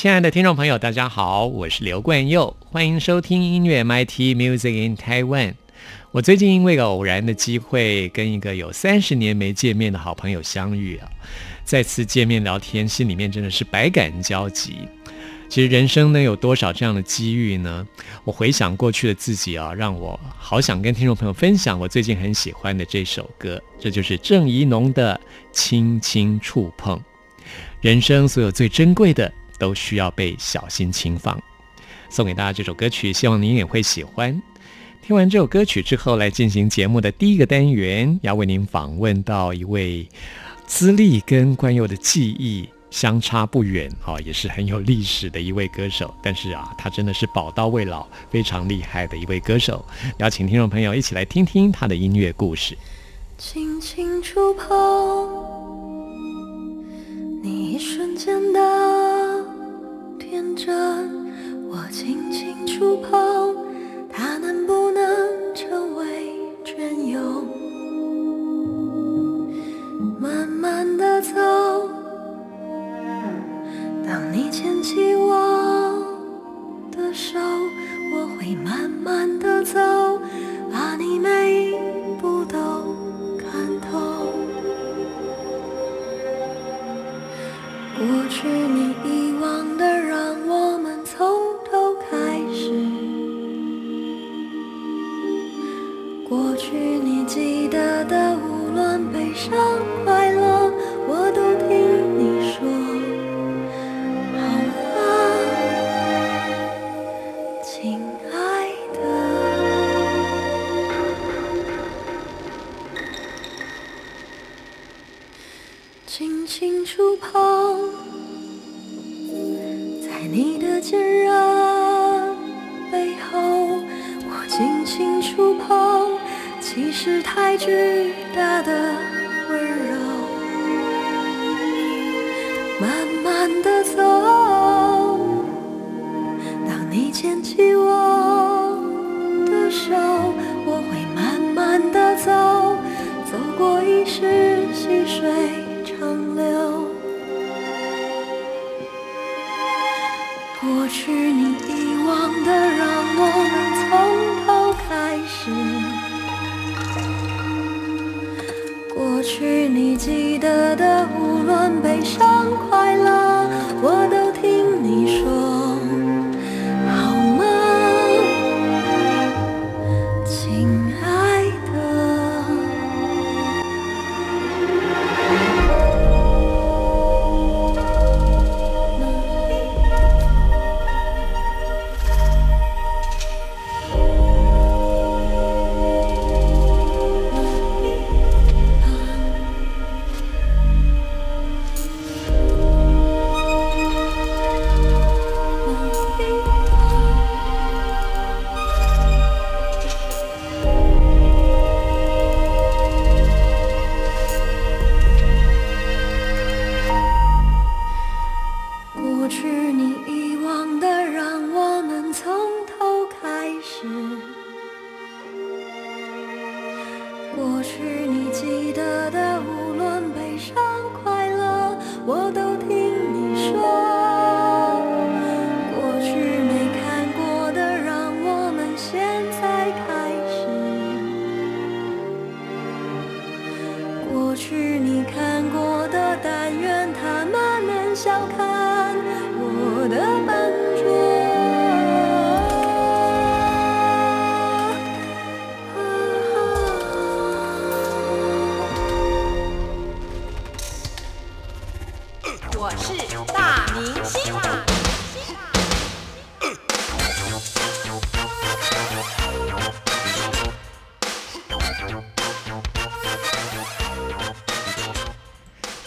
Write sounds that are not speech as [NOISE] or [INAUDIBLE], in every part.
亲爱的听众朋友，大家好，我是刘冠佑，欢迎收听音乐 MIT Music in Taiwan。我最近因为个偶然的机会，跟一个有三十年没见面的好朋友相遇啊，再次见面聊天，心里面真的是百感交集。其实人生能有多少这样的机遇呢？我回想过去的自己啊，让我好想跟听众朋友分享我最近很喜欢的这首歌，这就是郑怡农的《轻轻触碰》。人生所有最珍贵的。都需要被小心轻放。送给大家这首歌曲，希望您也会喜欢。听完这首歌曲之后，来进行节目的第一个单元，要为您访问到一位资历跟关佑的记忆相差不远，哦，[LAUGHS] 也是很有历史的一位歌手。但是啊，他真的是宝刀未老，非常厉害的一位歌手。邀请听众朋友一起来听听他的音乐故事。轻轻触碰，你一瞬间的。天真，我轻轻触碰，它能不能成为真有？慢慢的走，当你牵起我的手，我会慢慢的走，把你每一步都看透。过去你的让我们从头开始过去你记得的无论悲伤快乐我都听你说好吗亲爱的轻轻触碰信任背后，我轻轻触碰，其实太巨大的温柔。慢慢的走。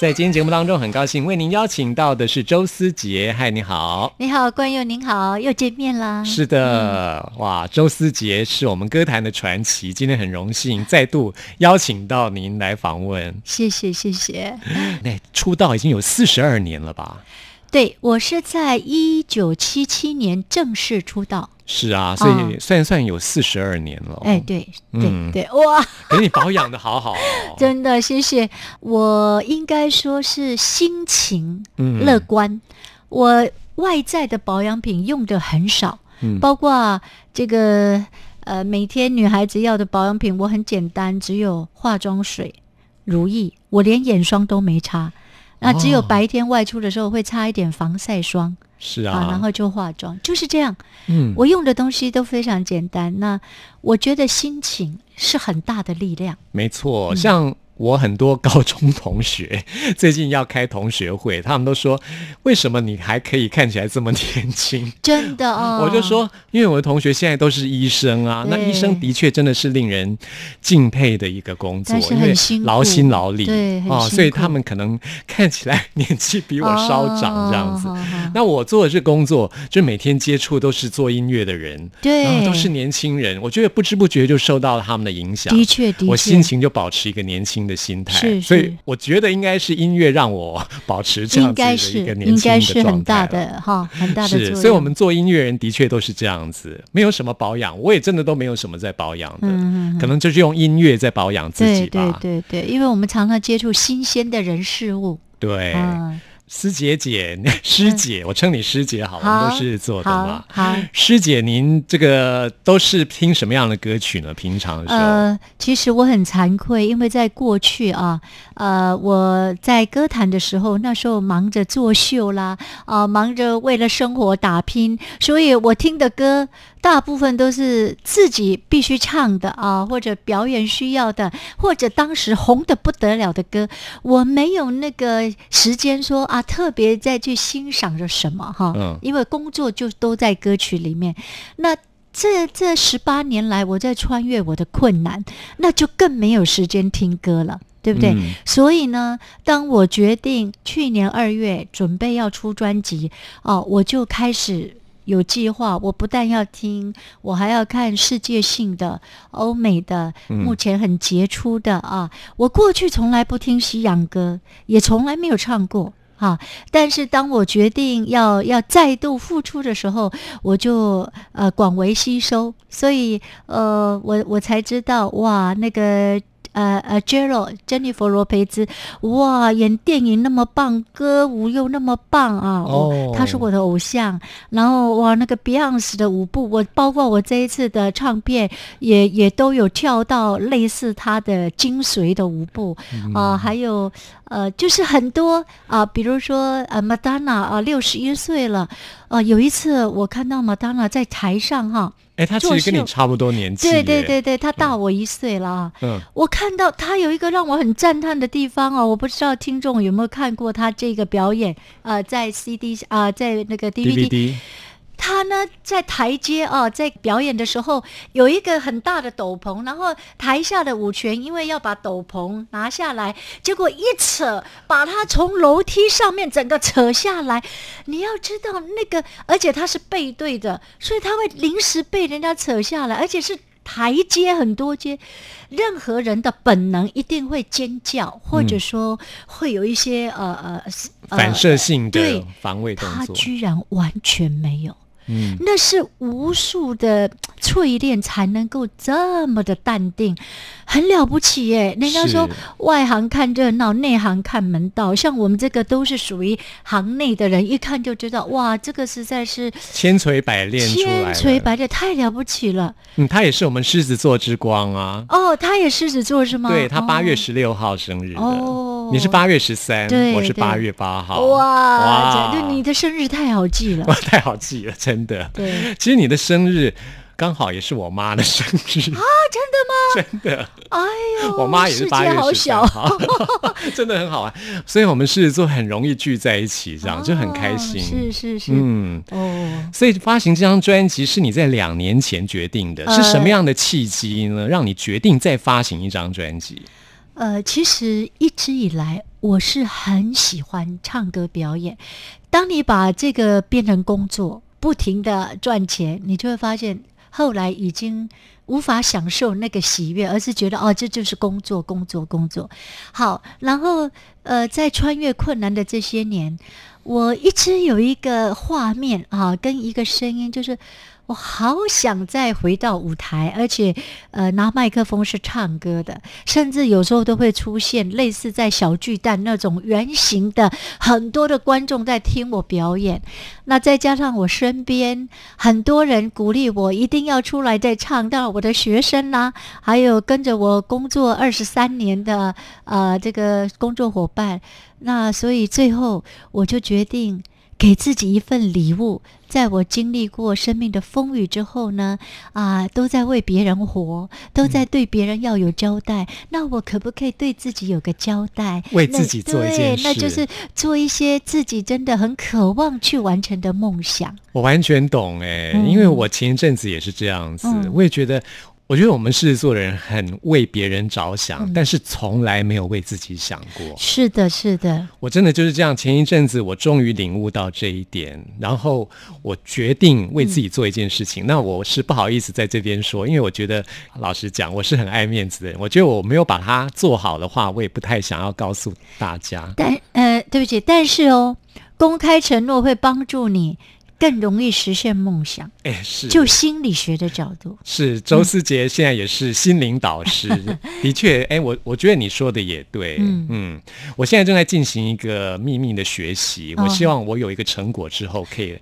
在今天节目当中，很高兴为您邀请到的是周思杰。嗨，你好。你好，冠佑，您好，又见面啦。是的，哇，周思杰是我们歌坛的传奇，今天很荣幸再度邀请到您来访问。谢谢，谢谢。那出道已经有四十二年了吧？对，我是在一九七七年正式出道。是啊，所以算算有四十二年了。哎，对，对对，哇！给 [LAUGHS] 你保养的好好，真的谢谢。我应该说是心情乐观，我外在的保养品用的很少，包括这个呃，每天女孩子要的保养品，我很简单，只有化妆水、如意，我连眼霜都没擦。那只有白天外出的时候会擦一点防晒霜，是啊，然后就化妆，就是这样。嗯，我用的东西都非常简单。那我觉得心情是很大的力量。没错，像。我很多高中同学 [LAUGHS] 最近要开同学会，他们都说：“为什么你还可以看起来这么年轻？”真的 [LAUGHS] 哦，我就说，因为我的同学现在都是医生啊，那医生的确真的是令人敬佩的一个工作，因为劳心劳力，对哦，所以他们可能看起来年纪比我稍长这样子。那我做的这工作，就每天接触都是做音乐的人，对，然后都是年轻人，我觉得不知不觉就受到了他们的影响，的确，的确，我心情就保持一个年轻。的心态，所以我觉得应该是音乐让我保持这样子的一个年轻的状态的哈，很大的是。所以，我们做音乐人的确都是这样子，没有什么保养，我也真的都没有什么在保养的，可能就是用音乐在保养自己吧。对对对，因为我们常常接触新鲜的人事物，对。师姐姐，师姐，我称你师姐好，我们都是做的嘛。好，师姐，您这个都是听什么样的歌曲呢？平常的时候，呃，其实我很惭愧，因为在过去啊，呃，我在歌坛的时候，那时候忙着作秀啦，啊，忙着为了生活打拼，所以我听的歌。大部分都是自己必须唱的啊，或者表演需要的，或者当时红的不得了的歌，我没有那个时间说啊，特别再去欣赏着什么哈，嗯，因为工作就都在歌曲里面。那这这十八年来，我在穿越我的困难，那就更没有时间听歌了，对不对？所以呢，当我决定去年二月准备要出专辑哦，我就开始。有计划，我不但要听，我还要看世界性的、欧美的，目前很杰出的啊！我过去从来不听西洋歌，也从来没有唱过哈。但是当我决定要要再度付出的时候，我就呃广为吸收，所以呃我我才知道哇那个。呃呃，Jero 珍妮佛罗培兹，哇，演电影那么棒，歌舞又那么棒啊！哦，他是我的偶像。然后哇，那个 Beyonce 的舞步，我包括我这一次的唱片也也都有跳到类似他的精髓的舞步啊，还有呃，就是很多啊，比如说呃，Madonna 啊，六十一岁了啊，有一次我看到 Madonna 在台上哈。哎，他其实跟你差不多年纪。对对对对，他大我一岁了。嗯，我看到他有一个让我很赞叹的地方哦，我不知道听众有没有看过他这个表演？呃，在 CD 啊，在那个 DVD。他呢，在台阶啊，在表演的时候有一个很大的斗篷，然后台下的舞权因为要把斗篷拿下来，结果一扯，把他从楼梯上面整个扯下来。你要知道那个，而且他是背对的，所以他会临时被人家扯下来，而且是台阶很多阶，任何人的本能一定会尖叫，或者说会有一些呃呃反射性的防卫动作，他居然完全没有。嗯，那是无数的淬炼才能够这么的淡定，很了不起耶！人家说外行看热闹，内行看门道。像我们这个都是属于行内的人，一看就知道，哇，这个实在是千锤百炼，千锤百炼太了不起了。嗯，他也是我们狮子座之光啊。哦，他也狮子座是吗？对他八月十六号生日的。哦，你是八月十三，我是八月八号。哇哇，你的生日太好记了，[LAUGHS] 太好记了，真的。对，其实你的生日刚好也是我妈的生日啊！真的吗？[LAUGHS] 真的。哎呦，我妈也是八月十三号，[LAUGHS] 真的很好玩。所以我们狮子座很容易聚在一起，这样就很开心。是是是，嗯哦。所以发行这张专辑是你在两年前决定的，是什么样的契机呢？让你决定再发行一张专辑？呃，其实一直以来我是很喜欢唱歌表演。当你把这个变成工作，不停的赚钱，你就会发现，后来已经无法享受那个喜悦，而是觉得哦，这就是工作，工作，工作。好，然后呃，在穿越困难的这些年，我一直有一个画面啊，跟一个声音，就是。我好想再回到舞台，而且，呃，拿麦克风是唱歌的，甚至有时候都会出现类似在小巨蛋那种圆形的，很多的观众在听我表演。那再加上我身边很多人鼓励我一定要出来再唱，到我的学生啦，还有跟着我工作二十三年的呃这个工作伙伴。那所以最后我就决定。给自己一份礼物，在我经历过生命的风雨之后呢，啊，都在为别人活，都在对别人要有交代。那我可不可以对自己有个交代？为自己做一件事，那就是做一些自己真的很渴望去完成的梦想。我完全懂哎，因为我前一阵子也是这样子，我也觉得。我觉得我们狮子座的人很为别人着想，但是从来没有为自己想过。是的，是的，我真的就是这样。前一阵子我终于领悟到这一点，然后我决定为自己做一件事情。那我是不好意思在这边说，因为我觉得老实讲，我是很爱面子的人。我觉得我没有把它做好的话，我也不太想要告诉大家。但呃，对不起，但是哦，公开承诺会帮助你。更容易实现梦想，哎，是。就心理学的角度，是周思杰现在也是心灵导师，[LAUGHS] 的确，哎，我我觉得你说的也对，嗯。嗯，我现在正在进行一个秘密的学习，我希望我有一个成果之后可以。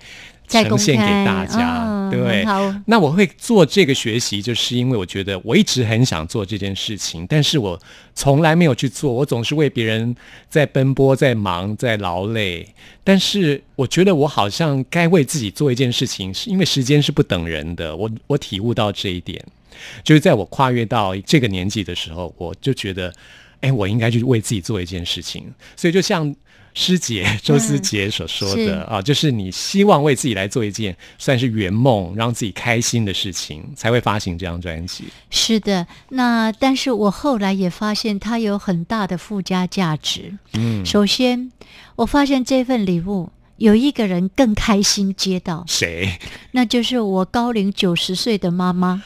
呈现给大家，对。好，那我会做这个学习，就是因为我觉得我一直很想做这件事情，但是我从来没有去做。我总是为别人在奔波、在忙、在劳累。但是我觉得我好像该为自己做一件事情，是因为时间是不等人的。我我体悟到这一点，就是在我跨越到这个年纪的时候，我就觉得，哎，我应该去为自己做一件事情。所以就像。师姐 [LAUGHS] 周思杰所说的啊，就是你希望为自己来做一件算是圆梦，让自己开心的事情，才会发行这张专辑。是的，那但是我后来也发现它有很大的附加价值。嗯，首先我发现这份礼物有一个人更开心接到，谁？那就是我高龄九十岁的妈妈。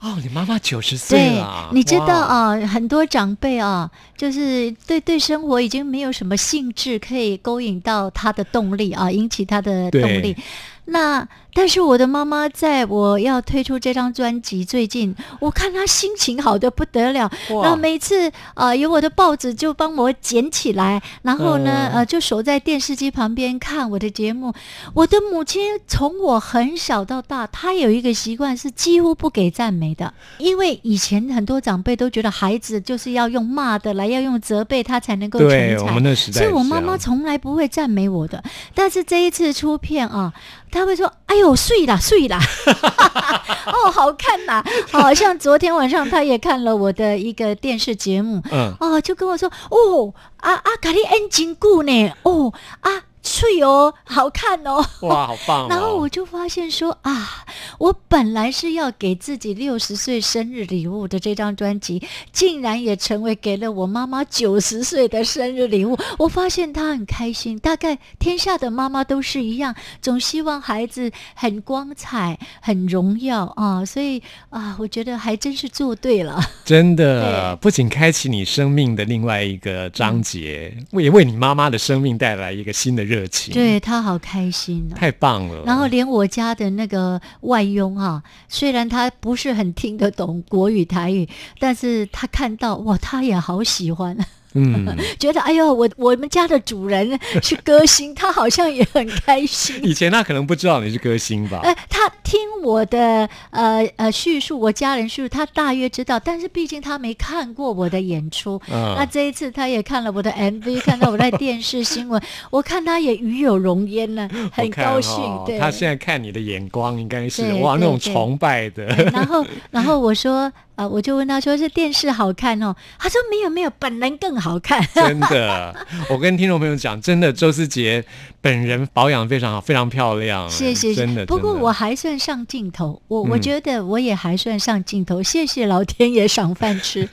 哦，你妈妈九十岁了，你知道啊，很多长辈啊，就是对对生活已经没有什么兴致，可以勾引到他的动力啊，引起他的动力。那但是我的妈妈在我要推出这张专辑最近，我看她心情好的不得了。那每次啊有我的报纸就帮我捡起来，然后呢呃就守在电视机旁边看我的节目。我的母亲从我很小到大，她有一个习惯是几乎不给赞美的，因为以前很多长辈都觉得孩子就是要用骂的来，要用责备他才能够成才。我们那时代，所以我妈妈从来不会赞美我的。但是这一次出片啊。她会说：“哎呦，睡啦睡啦，[LAUGHS] [LAUGHS] 哦，好看呐！[LAUGHS] 好像昨天晚上他也看了我的一个电视节目，嗯，哦，就跟我说：哦，啊啊，咖喱 N 金固呢，哦啊。”脆哦，好看哦，哇，好棒！[LAUGHS] 然后我就发现说啊，我本来是要给自己六十岁生日礼物的这张专辑，竟然也成为给了我妈妈九十岁的生日礼物。我发现她很开心，大概天下的妈妈都是一样，总希望孩子很光彩、很荣耀啊。所以啊，我觉得还真是做对了。真的，[LAUGHS] 不仅开启你生命的另外一个章节，也为你妈妈的生命带来一个新的热情。对她好开心，太棒了。然后连我家的那个外佣哈，虽然他不是很听得懂国语台语，但是他看到哇，他也好喜欢。嗯，[LAUGHS] 觉得哎呦，我我们家的主人是歌星，他好像也很开心。以前他可能不知道你是歌星吧？呃，他听我的呃呃叙述，我家人叙述，他大约知道，但是毕竟他没看过我的演出。嗯，那这一次他也看了我的 MV，看到我在电视新闻，[LAUGHS] 我看他也与有荣焉呢，[LAUGHS] 很高兴。对，他现在看你的眼光应该是哇那种崇拜的。然后，然后我说。啊！我就问他说：“是电视好看哦？”他说：“没有没有，本人更好看。”真的，我跟听众朋友讲，真的，周思杰本人保养非常好，非常漂亮。谢谢，真的。不过我还算上镜头，我我觉得我也还算上镜头。谢谢老天爷赏饭吃。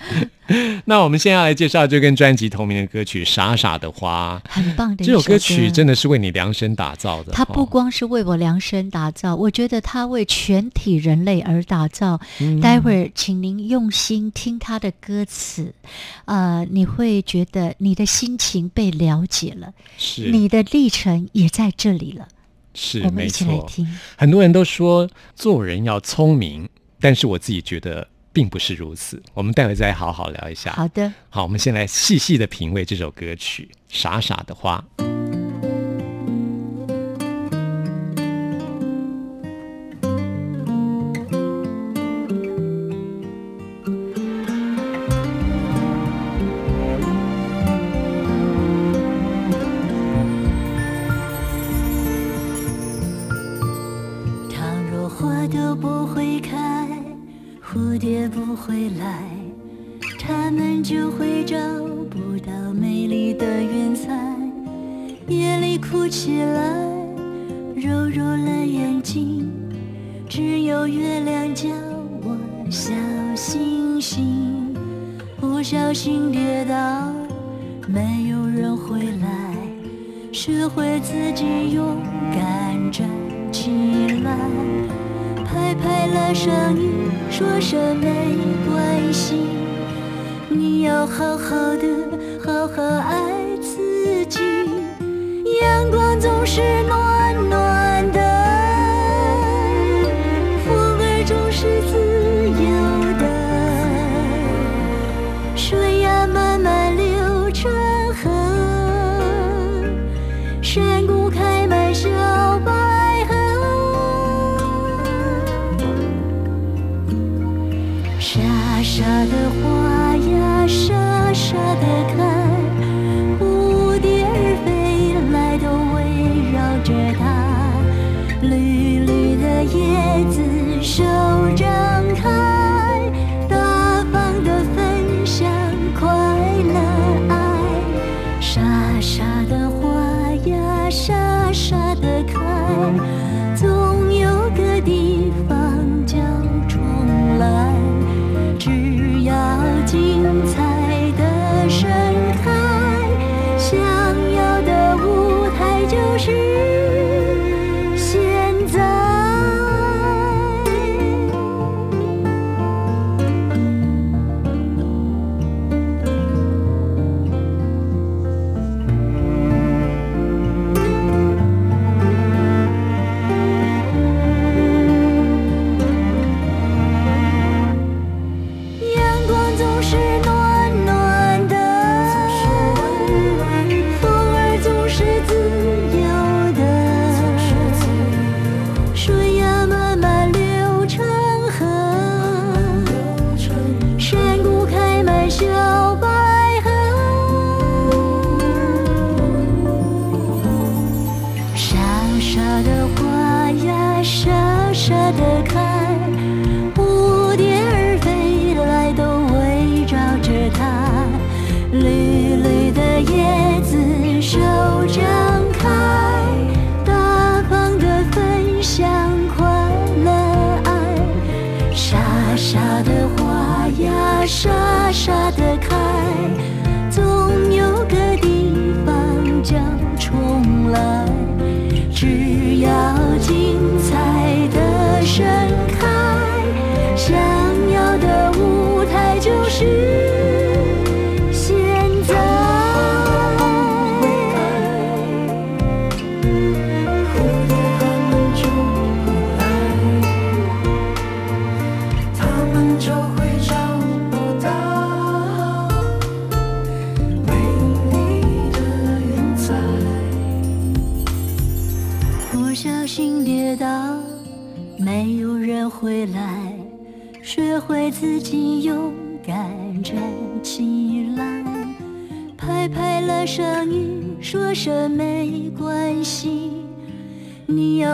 [LAUGHS] 那我们现在要来介绍这跟专辑同名的歌曲《傻傻的花》。很棒的一这首歌歌曲真的是为你量身打造的。它不哦光是为我量身打造，我觉得它为全体人类而打造。嗯待会儿，请您用心听它的歌词，呃，你会觉得你的心情被了解了，是你的历程也在这里了。是没我们一起来错。听。很多人都说做人要聪明，但是我自己觉得并不是如此。我们待会再好好聊一下。好的，好，我们先来细细的品味这首歌曲《傻傻的花》。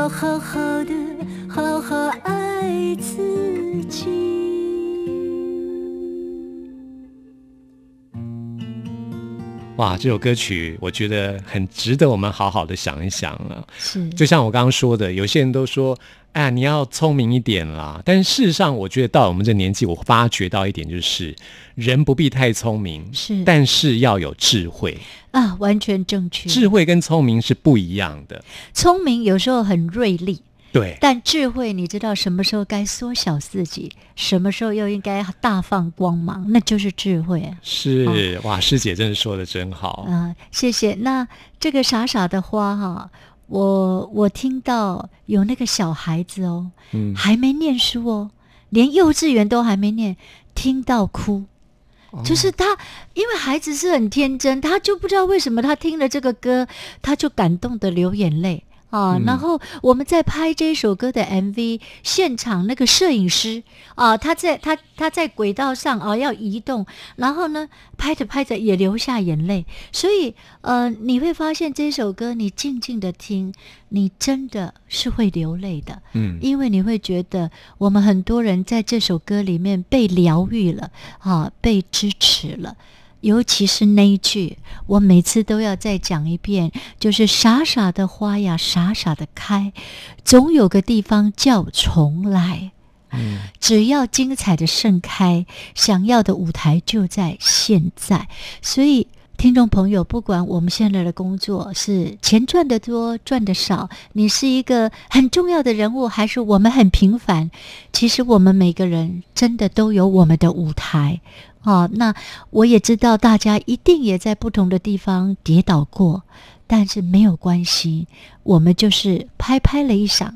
要好好的，好好爱自己。哇，这首歌曲我觉得很值得我们好好的想一想了。是，就像我刚刚说的，有些人都说，哎呀，你要聪明一点啦。但是事实上，我觉得到我们这年纪，我发觉到一点就是，人不必太聪明，是但是要有智慧。啊，完全正确。智慧跟聪明是不一样的。聪明有时候很锐利，对，但智慧你知道什么时候该缩小自己，什么时候又应该大放光芒，那就是智慧啊。是、哇，师姐真的说的真好。啊、谢谢。那这个傻傻的花哈，我我听到有那个小孩子哦，嗯，还没念书哦，连幼稚园都还没念，听到哭。哦就是他，因为孩子是很天真，他就不知道为什么他听了这个歌，他就感动的流眼泪啊。嗯然后我们在拍这首歌的 MV，现场那个摄影师啊，他在他他在轨道上啊要移动，然后呢拍着拍着也流下眼泪。所以呃，你会发现这首歌你静静的听，你真的是会流泪的。嗯，因为你会觉得我们很多人在这首歌里面被疗愈了啊，被支持了。尤其是那一句，我每次都要再讲一遍，就是“傻傻的花呀，傻傻的开，总有个地方叫重来。”嗯，只要精彩的盛开，想要的舞台就在现在。所以，听众朋友，不管我们现在的工作是钱赚得多、赚得少，你是一个很重要的人物，还是我们很平凡，其实我们每个人真的都有我们的舞台。哦，那我也知道大家一定也在不同的地方跌倒过，但是没有关系，我们就是拍拍了一晌，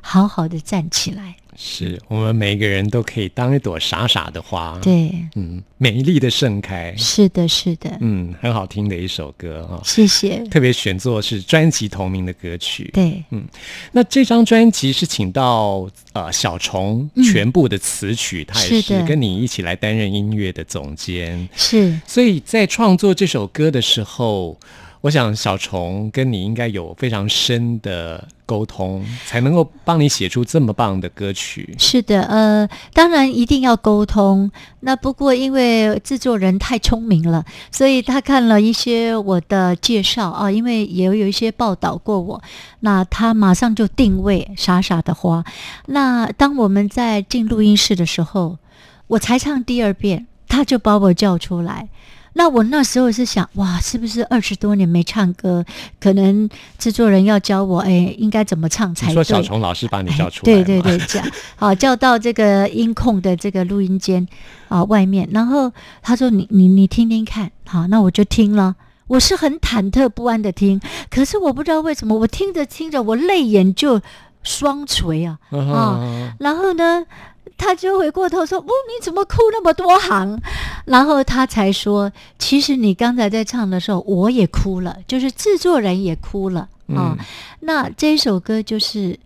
好好的站起来。是我们每一个人都可以当一朵傻傻的花，，对，嗯，美丽的盛开，是的，是的，嗯，很好听的一首歌啊、谢谢。特别选作是专辑同名的歌曲。对，嗯那这张专辑是请到呃小虫嗯。全部的词曲，他也是跟你一起来担任音乐的总监，是。所以在创作这首歌的时候，我想小虫跟你应该有非常深的沟通，才能够帮你写出这么棒的歌曲。是的，呃，当然一定要沟通。那不过因为制作人太聪明了，所以他看了一些我的介绍啊，因为也有一些报道过我，那他马上就定位傻傻的花。那当我们在进录音室的时候，我才唱第二遍，他就把我叫出来。那我那时候是想，哇，是不是二十多年没唱歌，可能制作人要教我，哎，应该怎么唱才对？你说小虫老师把你叫出来、哎 [LAUGHS] 对对对，这样好叫到这个音控的这个录音间啊外面，然后他说你你你听听看，好，那我就听了。我是很忐忑不安的听，可是我不知道为什么，我听着听着，我泪眼就双垂啊。啊，然后呢，他就回过头说：“哦，你怎么哭那么多行？”然后他才说：“其实你刚才在唱的时候，我也哭了，就是制作人也哭了啊。嗯那这首歌就是。”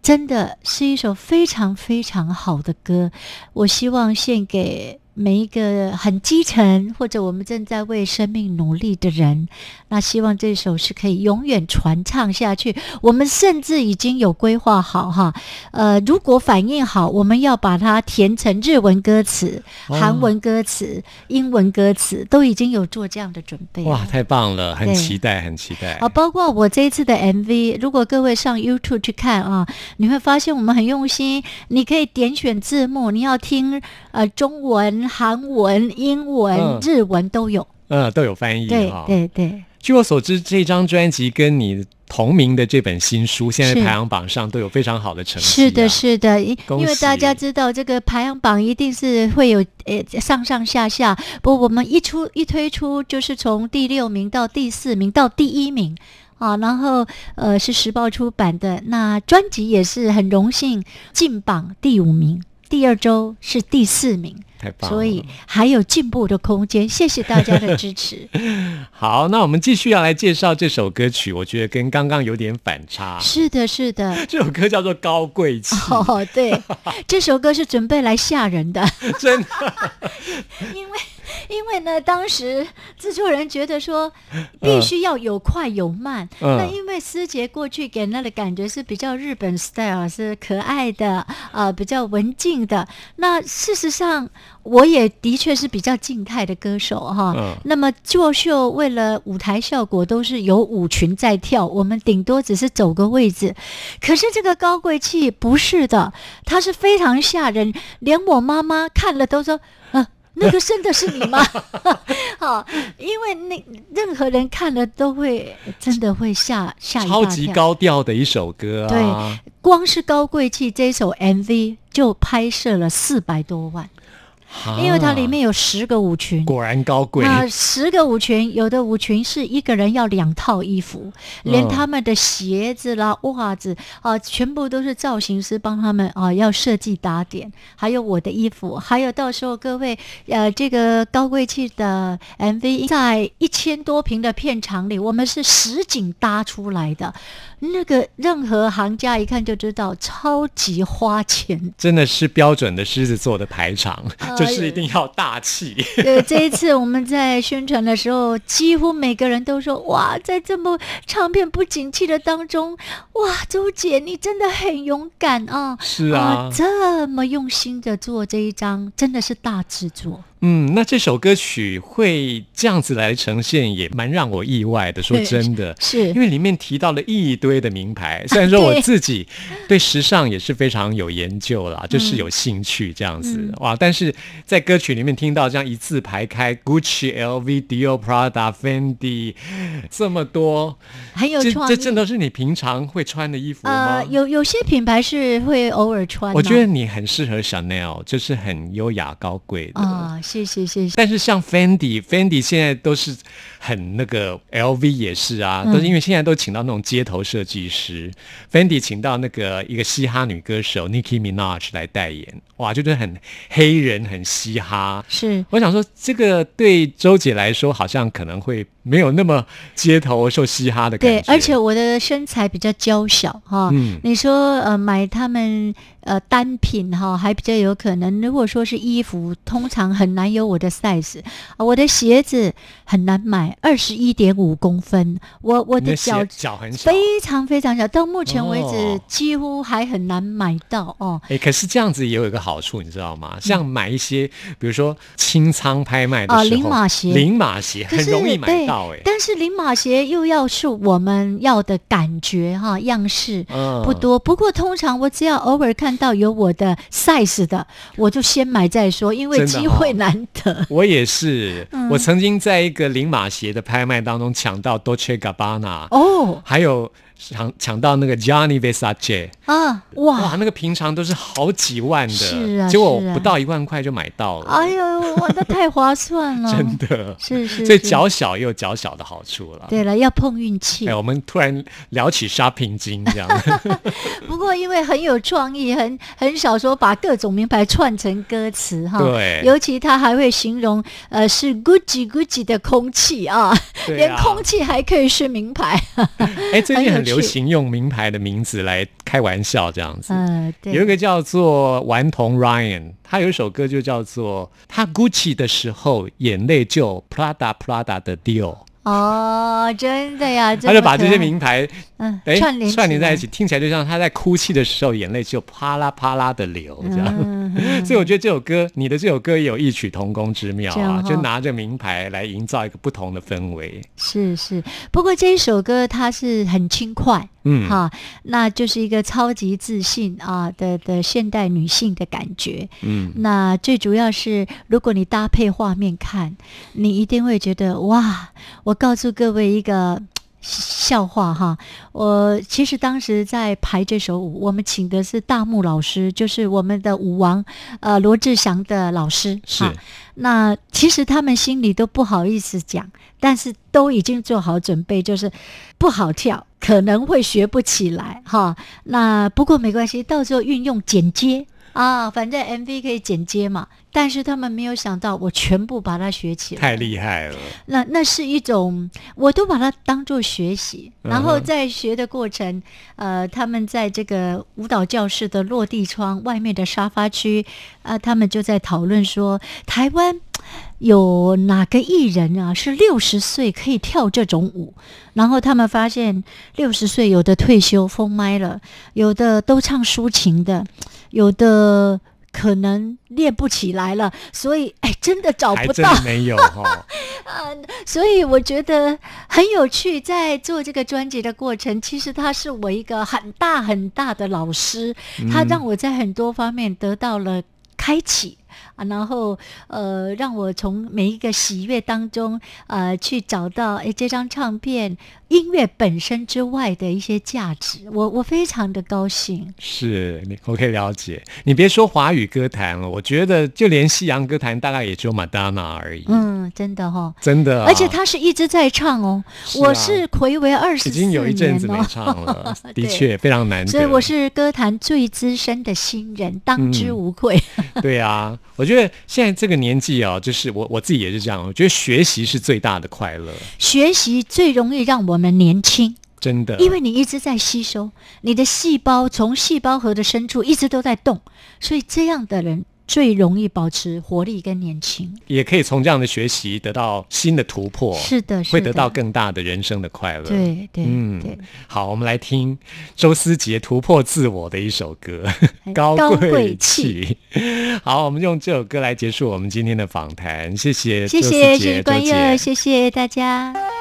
真的是一首非常非常好的歌，我希望献给每一个很基层或者我们正在为生命努力的人。那希望这首是可以永远传唱下去。我们甚至已经有规划好哈，呃，如果反应好，我们要把它填成日文歌词、哦韩文歌词、英文歌词，都已经有做这样的准备。哇，太棒了，很期待，很期待。啊，包括我这一次的 MV，如果各位上 YouTube 去看啊，你会发现我们很用心。你可以点选字幕，你要听呃中文、韩文、英文、嗯日文都有。嗯，都有翻译对。对对，据我所知，这张专辑跟你同名的这本新书，现在排行榜上都有非常好的成绩、啊。是的，是的，因为大家知道这个排行榜一定是会有呃上上下下，不过我们一出一推出就是从第六名到第四名到第一名。啊，然后呃是时报出版的，那专辑也是很荣幸进榜第五名，第二周是第四名，太棒了。所以还有进步的空间。谢谢大家的支持。[LAUGHS] 好，那我们继续要来介绍这首歌曲，我觉得跟刚刚有点反差。是的，是的。[LAUGHS] 这首歌叫做《高贵气》，哦，对，[LAUGHS] 这首歌是准备来吓人的。真的因为因为呢，当时制作人觉得说，必须要有快有慢。嗯那因为师姐过去给人家的感觉是比较日本 style，是可爱的，啊，比较文静的。那事实上，我也的确是比较静态的歌手哈。嗯那么作秀为了舞台效果都是有舞群在跳，我们顶多只是走个位置。可是这个高贵气不是的，它是非常吓人，连我妈妈看了都说，呃。那个真的是你吗？[LAUGHS] 好，因为那任何人看了都会真的会吓吓。超级高调的一首歌啊！对，光是高贵气这首 MV 就拍摄了四百多万，啊因为它里面有十个舞群。果然高贵。那十个舞群，有的舞群是一个人要两套衣服，连嗯他们的鞋子啦、袜子啊，全部都是造型师帮他们啊要设计打点。还有我的衣服，还有到时候各位呃，这个高贵气的 MV 在一千多平的片场里，我们是实景搭出来的，那个任何行家一看就知道超级花钱。真的是标准的狮子座的排场，哎 [LAUGHS] 就是一定要大气。对，这一次我们在宣传的时候，几乎每个人都说：“哇，在这么唱片不景气的当中，哇，周姐你真的很勇敢啊！是啊这么用心的做这一张，真的是大制作。嗯，那这首歌曲会这样子来呈现，也蛮让我意外的。说真的，是因为里面提到了一堆的名牌，虽然说我自己 [LAUGHS] 对时尚也是非常有研究啦，就是嗯有兴趣这样子、哇，但是在歌曲里面听到这样一字排开，Gucci、LV、Dior、Prada、Fendi 这么多，这很有创意。这真的是你平常会穿的衣服吗？呃，有有些品牌是会偶尔穿、啊，我觉得你很适合 Chanel，就是很优雅高贵的。啊，谢谢谢谢。但是像 Fendi，Fendi 现在都是很那个，LV 也是啊，嗯都是因为现在都请到那种街头设计师，Fendi 请到那个一个嘻哈女歌手 Nicki Minaj 来代言，哇，就是很黑人，很嘻哈。是我想说，这个对周姐来说，好像可能会没有那么街头受嘻哈的感觉对。，而且我的身材比较娇小哈。嗯你说呃买他们呃单品哈还比较有可能。如果说是衣服，通常很难有我的 size、啊我的鞋子很难买，二十一点五公分，我我的脚脚很小。非常非常小，到目前为止哦。几乎还很难买到哦。哎，可是这样子也有一个好处，你知道吗？像买一些，比如说清仓拍卖的时候，啊零码鞋。零码鞋很容易买到，哎，但是零码鞋又要是我们要的感觉哈样式，嗯。不多，不过通常我只要偶尔看到有我的 size 的，我就先买再说，因为机会哦难得。我也是，嗯。我曾经在一个零码鞋的拍卖当中抢到 Dolce Gabbana，、哦还有抢抢到那个 Johnny Versace，啊，哇，哇！那个平常都是好几万的，是啊结果是啊不到一万块就买到了，哎呦，哇，那太划算了，[LAUGHS] 真的。是是，所以是脚小也有脚小的好处了。对了，要碰运气哎，。我们突然聊起 shopping 金这样，[LAUGHS] 不过因为很有创意，很很少说把各种名牌串成歌词哈。对尤其他还会形容呃是 Gucci Gucci 的空气啊，对连啊空气还可以是名牌。[LAUGHS] 哎，最近很流行用名牌的名字来开玩笑，这样子。嗯，对。有一个叫做顽童 Ryan，他有一首歌就叫做他 Gucci 的时候，眼泪就 Prada Prada 的 Dior，哦，真的呀，[LAUGHS] 他就把这些名牌嗯哎串联串联在一起，听起来就像他在哭泣的时候，眼泪就啪啦啪啦的流这样。嗯 [LAUGHS] 嗯。所以我觉得这首歌，你的这首歌也有异曲同工之妙啊，就拿着名牌来营造一个不同的氛围。是是，不过这一首歌它是很轻快，嗯哈，那就是一个超级自信啊的的现代女性的感觉。嗯，那最主要是，如果你搭配画面看，你一定会觉得哇！我告诉各位一个。[TSK] 笑话哈，我其实当时在排这首舞，我们请的是大木老师，就是我们的舞王，呃，罗志祥的老师。是哈那其实他们心里都不好意思讲，但是都已经做好准备，就是不好跳，可能会学不起来哈。那不过没关系，到时候运用剪接啊，反正 MV 可以剪接嘛。但是他们没有想到，我全部把它学起来，太厉害了。那那是一种，我都把它当做学习，然后在学的过程，呃，他们在这个舞蹈教室的落地窗外面的沙发区，啊、他们就在讨论说，台湾有哪个艺人啊是六十岁可以跳这种舞？然后他们发现，六十岁有的退休封麦了，有的都唱抒情的，有的可能练不起来了，所以哎，真的找不到。真没有 [LAUGHS] 哈。所以我觉得很有趣，在做这个专辑的过程，其实他是我一个很大很大的老师，他让我在很多方面得到了开启。啊，然后呃，让我从每一个喜悦当中，呃，去找到诶这张唱片音乐本身之外的一些价值，我我非常的高兴。是你，我可以了解。你别说华语歌坛了，我觉得就连西洋歌坛大概也只有马丹娜而已。嗯，真的哈、真的啊、而且他是一直在唱哦，是啊我是暌违二十已经有一阵子没唱了，[LAUGHS] 的对确非常难得。所以我是歌坛最资深的新人，当之嗯无愧。对啊，我觉得现在这个年纪啊，就是我我自己也是这样，我觉得学习是最大的快乐，学习最容易让我们年轻，真的。因为你一直在吸收，你的细胞从细胞核的深处一直都在动，所以这样的人最容易保持活力跟年轻。也可以从这样的学习得到新的突破，是的，是的，会得到更大的人生的快乐。对对嗯对，好，我们来听周思杰突破自我的一首歌《高高贵贵气》。[LAUGHS] 好，我们用这首歌来结束我们今天的访谈，谢谢谢周思谢杰谢关。谢谢大家。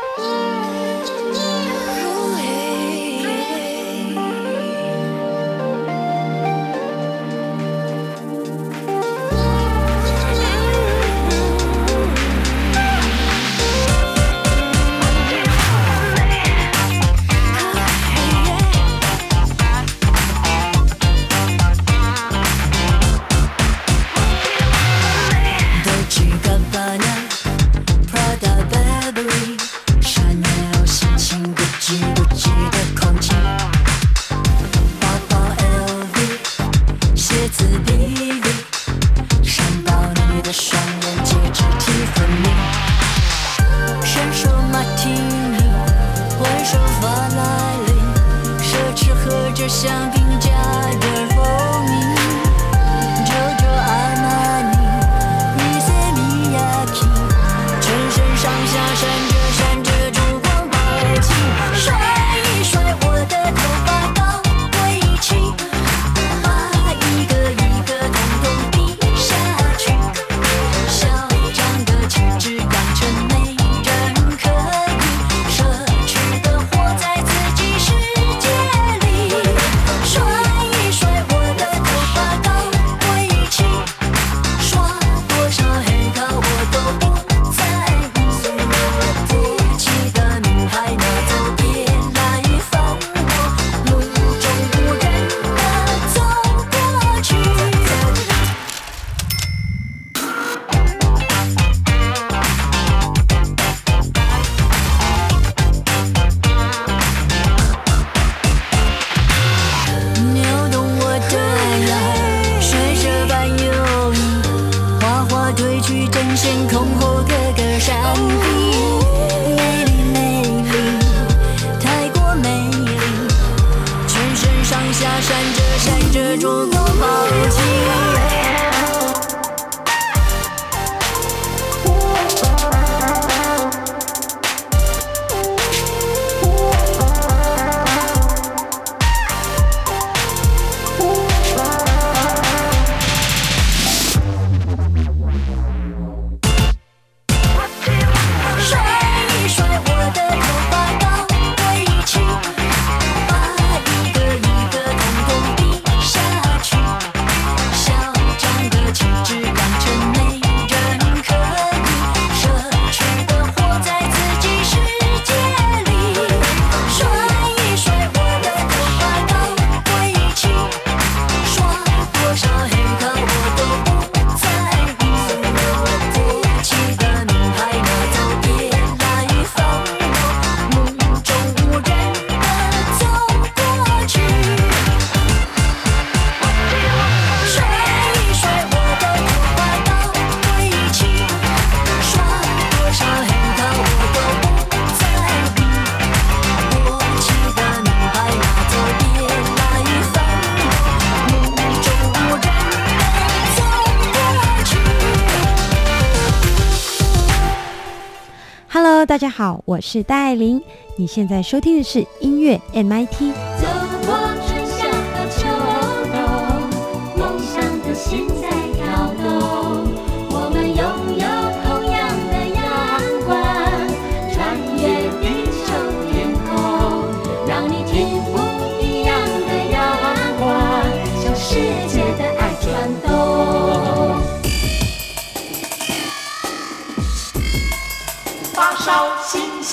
好，我是戴爱玲。你现在收听的是音乐 MIT。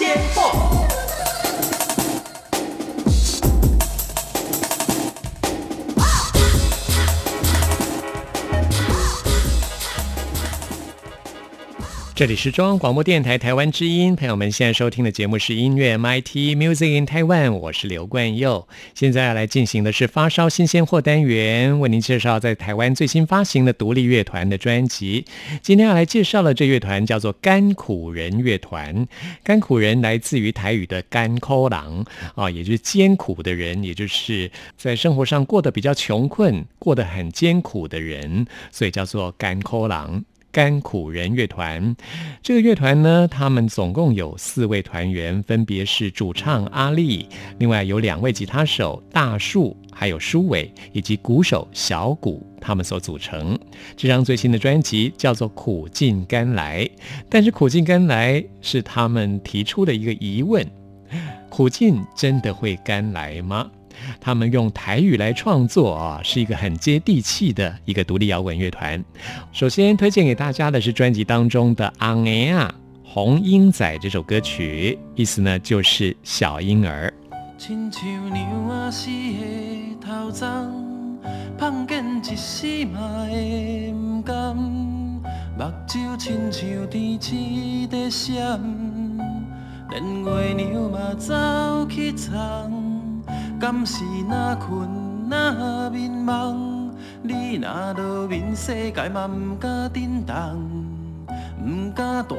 新鲜这里是中央广播电台台湾之音，朋友们现在收听的节目是音乐 MIT Music in Taiwan，我是刘冠佑。现在要来进行的是发烧新鲜货单元，为您介绍在台湾最新发行的独立乐团的专辑。今天要来介绍的这乐团叫做甘苦人乐团。甘苦人来自于台语的甘抠郎啊，也就是艰苦的人，也就是在生活上过得比较穷困、过得很艰苦的人，所以叫做甘抠郎。甘苦人乐团，这个乐团呢，他们总共有四位团员，分别是主唱阿力，另外有两位吉他手大树，还有舒伟，以及鼓手小谷，他们所组成。这张最新的专辑叫做《苦尽甘来》，但是《苦尽甘来》是他们提出的一个疑问：苦尽真的会甘来吗？他们用台语来创作啊，是一个很接地气的一个独立摇滚乐团。首先推荐给大家的是专辑当中的《On Air 红鹰仔》这首歌曲，意思呢就是小婴儿。亲像娘仔死的头鬃，碰见一世嘛会毋甘，目睭亲像天星在闪，连月娘嘛走去藏。敢是那困若眠梦？你若落眠世界嘛毋敢震动，毋敢大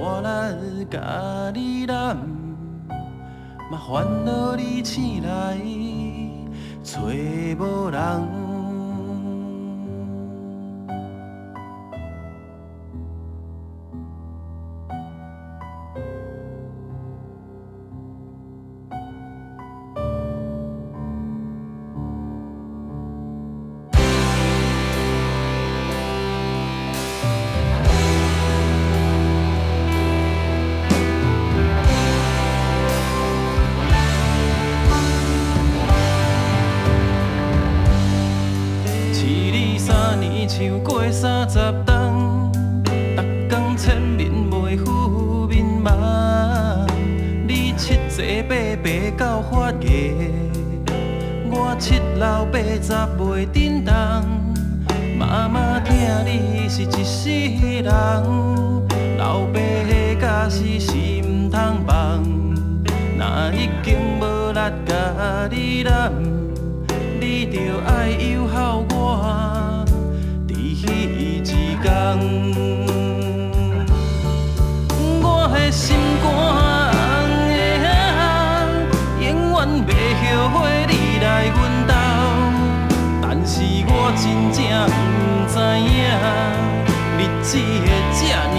力甲你揽，嘛烦恼你醒来找无人。着爱友好我，伫彼一天，我的心肝的永远袂后悔你来阮兜。但是我真正不知影，日子会这呢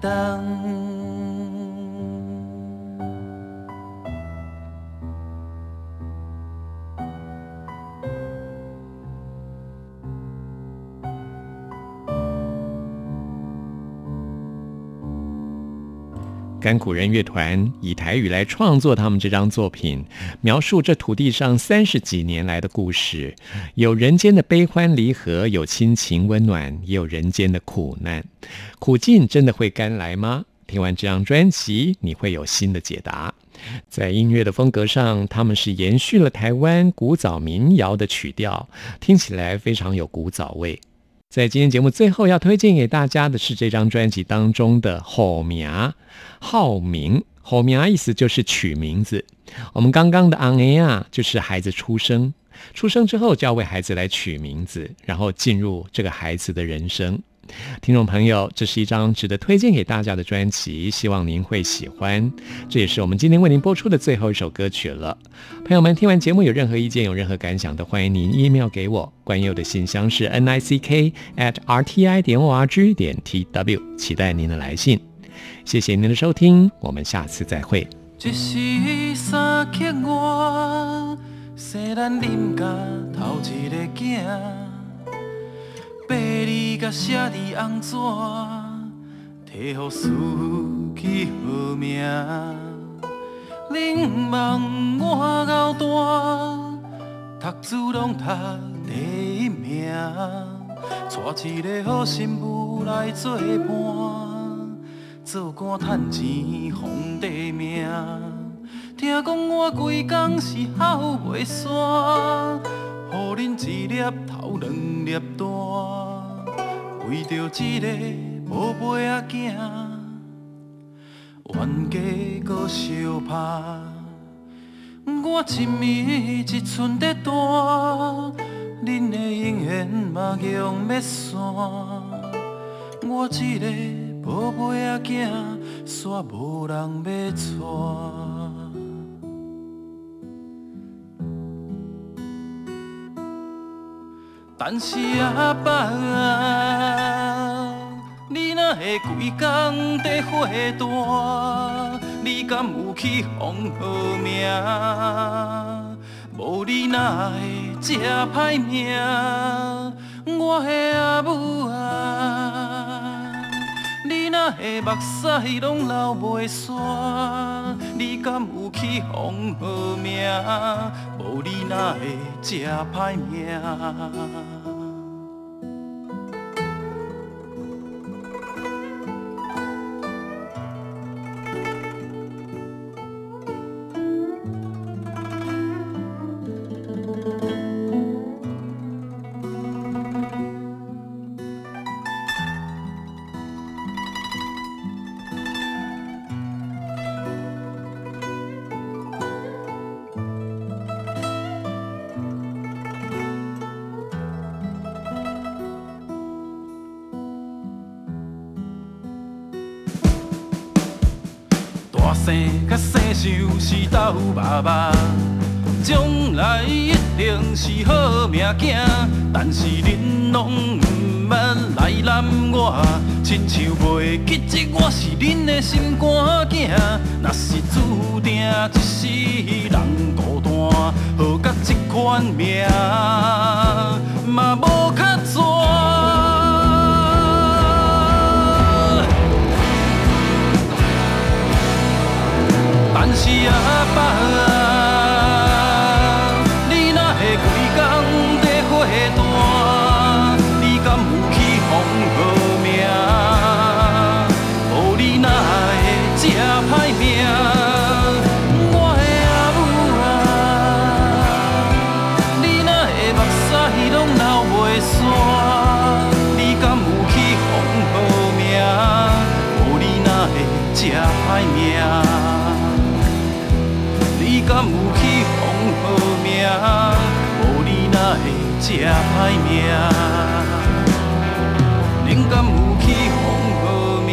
等。甘苦人乐团以台语来创作他们这张作品，描述这土地上三十几年来的故事，有人间的悲欢离合，有亲情温暖，也有人间的苦难。苦尽真的会甘来吗？听完这张专辑，你会有新的解答。在音乐的风格上，他们是延续了台湾古早民谣的曲调，听起来非常有古早味。在今天节目最后要推荐给大家的是这张专辑当中的《好名好名》，好名意思就是取名字。我们刚刚的 on air 就是孩子出生，出生之后就要为孩子来取名字，然后进入这个孩子的人生。听众朋友，这是一张值得推荐给大家的专辑，希望您会喜欢。这也是我们今天为您播出的最后一首歌曲了。朋友们，听完节目有任何意见、有任何感想，都欢迎您 email 给我。关佑的信箱是 n i c k at r t i 点 o r g 点 t w，期待您的来信。谢谢您的收听，我们下次再会。爸儿甲写字红纸，摕予司去好名。恁望我到大，读书拢读第一名，娶一个好媳妇来作伴，做官趁钱皇帝名。听讲我规工是好袂煞，予恁一粒头两粒蛋。为着一个宝贝仔囝，冤家搁相拍。我一暝一寸在弹，恁的姻缘嘛用要散。我一个宝贝仔囝，煞无人要娶。但是阿爸啊，你若会规工在火炭，你敢有去风好命？无你哪会这歹命？我的阿母啊，的目屎拢流袂煞，你敢有去风好名？无你哪会这歹命？爸爸，将来一定是好命囝。但是恁拢毋捌来揽我，亲像袂记得我是恁的心肝囝。若是注定一世人孤单，何解这款命嘛无较绝。是阿爸。歹命，恁敢有去奉好名？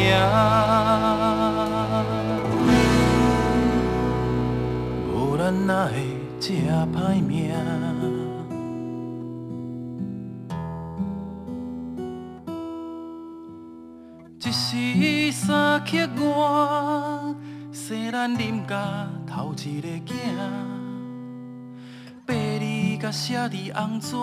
无咱哪会吃歹命？一时三刻外，生咱啉甲头一个囝，甲写在红纸。